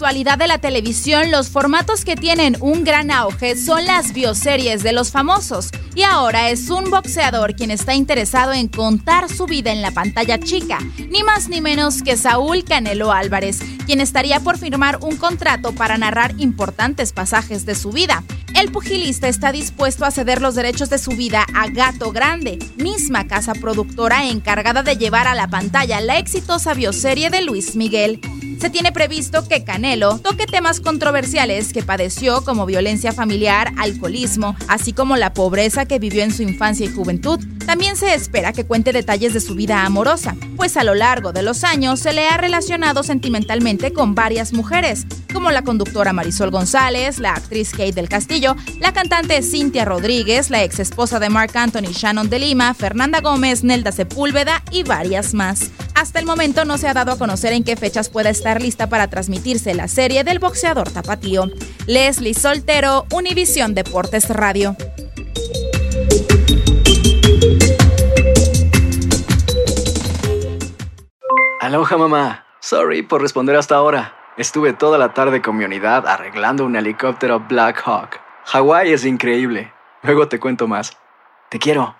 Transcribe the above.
Actualidad de la televisión, los formatos que tienen un gran auge son las bioseries de los famosos. Y ahora es un boxeador quien está interesado en contar su vida en la pantalla chica, ni más ni menos que Saúl Canelo Álvarez, quien estaría por firmar un contrato para narrar importantes pasajes de su vida. El pugilista está dispuesto a ceder los derechos de su vida a Gato Grande, misma casa productora encargada de llevar a la pantalla la exitosa bioserie de Luis Miguel. Se tiene previsto que Canelo toque temas controversiales que padeció como violencia familiar, alcoholismo, así como la pobreza que vivió en su infancia y juventud. También se espera que cuente detalles de su vida amorosa, pues a lo largo de los años se le ha relacionado sentimentalmente con varias mujeres, como la conductora Marisol González, la actriz Kate del Castillo, la cantante Cintia Rodríguez, la ex esposa de Mark Anthony Shannon de Lima, Fernanda Gómez, Nelda Sepúlveda y varias más. Hasta el momento no se ha dado a conocer en qué fechas pueda estar lista para transmitirse la serie del boxeador tapatío. Leslie Soltero, Univisión Deportes Radio. Aloha mamá. Sorry por responder hasta ahora. Estuve toda la tarde con mi unidad arreglando un helicóptero Black Hawk. Hawái es increíble. Luego te cuento más. Te quiero.